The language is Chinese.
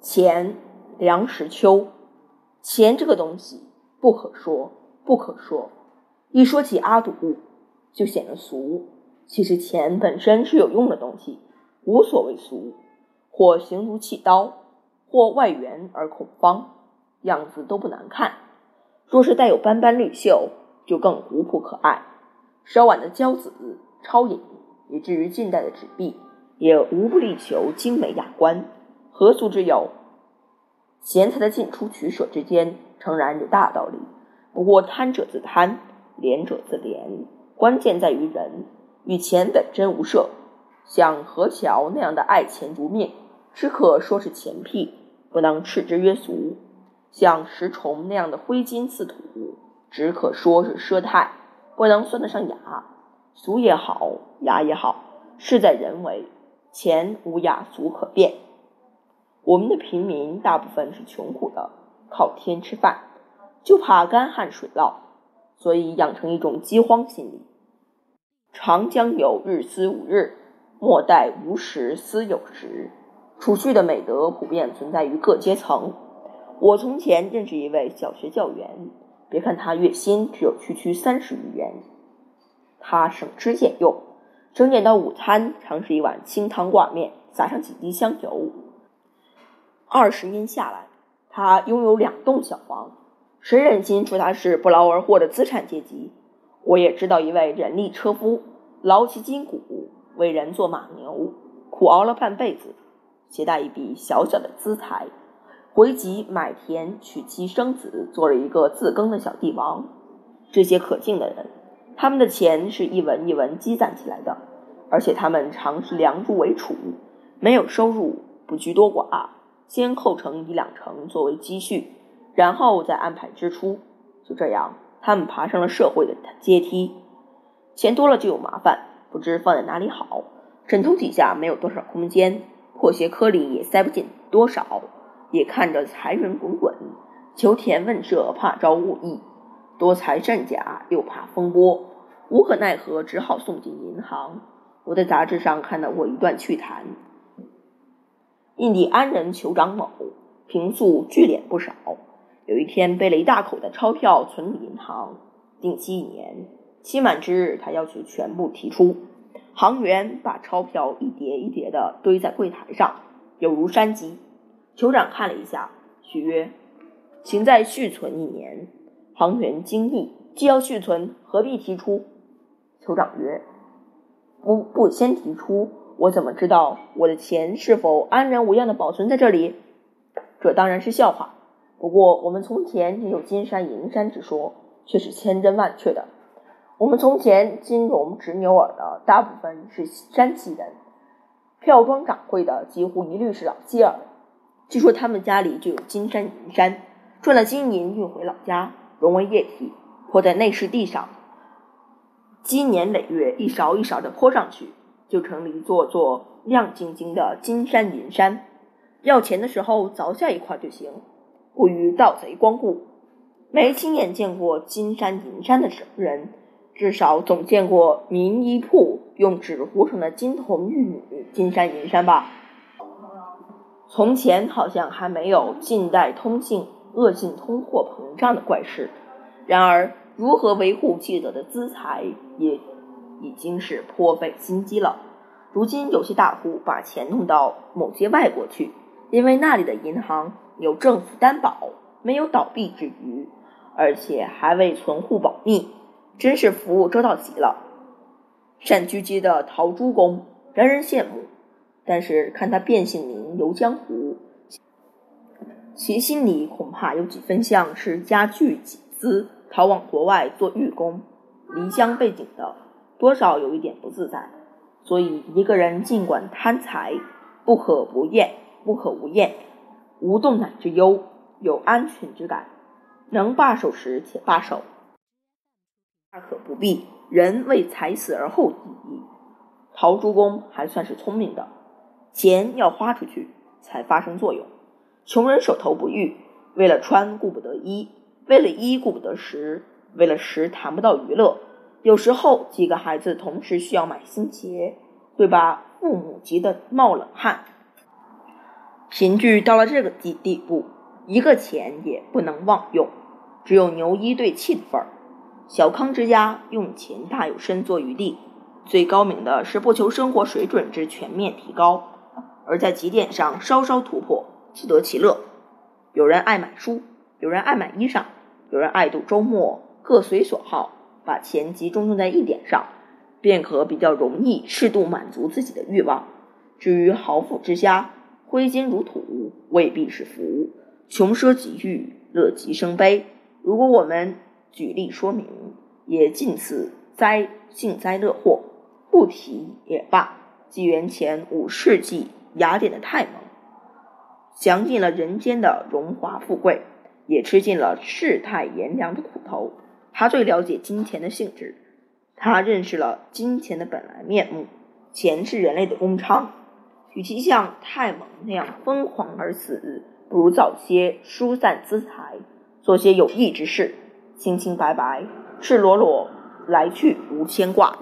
钱，梁实秋。钱这个东西不可说，不可说。一说起阿堵，就显得俗。其实钱本身是有用的东西，无所谓俗。或形如器刀，或外圆而孔方，样子都不难看。若是带有斑斑绿锈，就更古朴可爱。稍晚的交子、超影，以至于近代的纸币，也无不力求精美雅观。何俗之有？贤才的进出取舍之间，诚然有大道理。不过贪者自贪，廉者自廉，关键在于人，与钱本真无涉。像何桥那样的爱钱如命，只可说是钱癖，不能斥之曰俗；像石崇那样的挥金似土，只可说是奢态，不能算得上雅。俗也好，雅也好，事在人为，钱无雅俗可辨。我们的平民大部分是穷苦的，靠天吃饭，就怕干旱水涝，所以养成一种饥荒心理。长江有日思五日，莫待无时思有时。储蓄的美德普遍存在于各阶层。我从前认识一位小学教员，别看他月薪只有区区三十余元，他省吃俭用，整点到午餐常是一碗清汤挂面，撒上几滴香油。二十年下来，他拥有两栋小房，谁忍心说他是不劳而获的资产阶级？我也知道一位人力车夫，劳其筋骨，为人做马牛，苦熬了半辈子，携带一笔小小的资财，回籍买田，娶妻生子，做了一个自耕的小帝王。这些可敬的人，他们的钱是一文一文积攒起来的，而且他们常是量入为储，没有收入，不拘多寡。先扣成一两成作为积蓄，然后再安排支出。就这样，他们爬上了社会的阶梯。钱多了就有麻烦，不知放在哪里好。枕头底下没有多少空间，破鞋壳里也塞不进多少。也看着财源滚滚，求田问舍怕招物役，多财善假又怕风波，无可奈何，只好送进银行。我在杂志上看到过一段趣谈。印第安人酋长某平素聚敛不少，有一天背了一大口袋钞票存入银行，定期一年，期满之日，他要求全部提出。行员把钞票一叠一叠的堆在柜台上，有如山积。酋长看了一下，许曰：“请再续存一年。”行员惊异：“既要续存，何必提出？”酋长曰：“不不先提出。”我怎么知道我的钱是否安然无恙的保存在这里？这当然是笑话。不过我们从前也有金山银山之说，却是千真万确的。我们从前金融执牛耳的大部分是山西人，票庄掌柜的几乎一律是老街儿。据说他们家里就有金山银山，赚了金银运回老家，融为液体，泼在内室地上，积年累月，一勺一勺的泼上去。就成了一座座亮晶晶的金山银山，要钱的时候凿下一块就行，不与盗贼光顾。没亲眼见过金山银山的人，至少总见过名医铺用纸糊成的金童玉女金山银山吧？从前好像还没有近代通信恶性通货膨胀的怪事，然而如何维护既得的资财也。已经是颇费心机了。如今有些大户把钱弄到某些外国去，因为那里的银行有政府担保，没有倒闭之余，而且还为存户保密，真是服务周到极了。善狙击的陶朱公人人羡慕，但是看他变姓名游江湖，其心里恐怕有几分像是家具几资逃往国外做寓工，离乡背井的。多少有一点不自在，所以一个人尽管贪财，不可不厌，不可无厌，无动乃之忧，有安全之感，能罢手时且罢手，大可不必。人为财死而后已。陶朱公还算是聪明的，钱要花出去才发生作用。穷人手头不裕，为了穿顾不得衣，为了衣顾不得食，为了食谈不到娱乐。有时候几个孩子同时需要买新鞋，会把父母急得冒冷汗。贫剧到了这个地地步，一个钱也不能妄用，只有牛一对气的份儿。小康之家用钱大有伸缩余地，最高明的是不求生活水准之全面提高，而在几点上稍稍突破，自得其乐。有人爱买书，有人爱买衣裳，有人爱度周末，各随所好，把钱集中用在一点上，便可比较容易适度满足自己的欲望。至于豪富之家，挥金如土未必是福，穷奢极欲，乐极生悲。如果我们举例说明，也尽此灾幸灾乐祸，不提也罢。纪元前五世纪雅典的泰蒙，享尽了人间的荣华富贵，也吃尽了世态炎凉的苦头。他最了解金钱的性质，他认识了金钱的本来面目。钱是人类的工厂。与其像泰蒙那样疯狂而死，不如早些疏散资财，做些有益之事，清清白白、赤裸裸，来去无牵挂。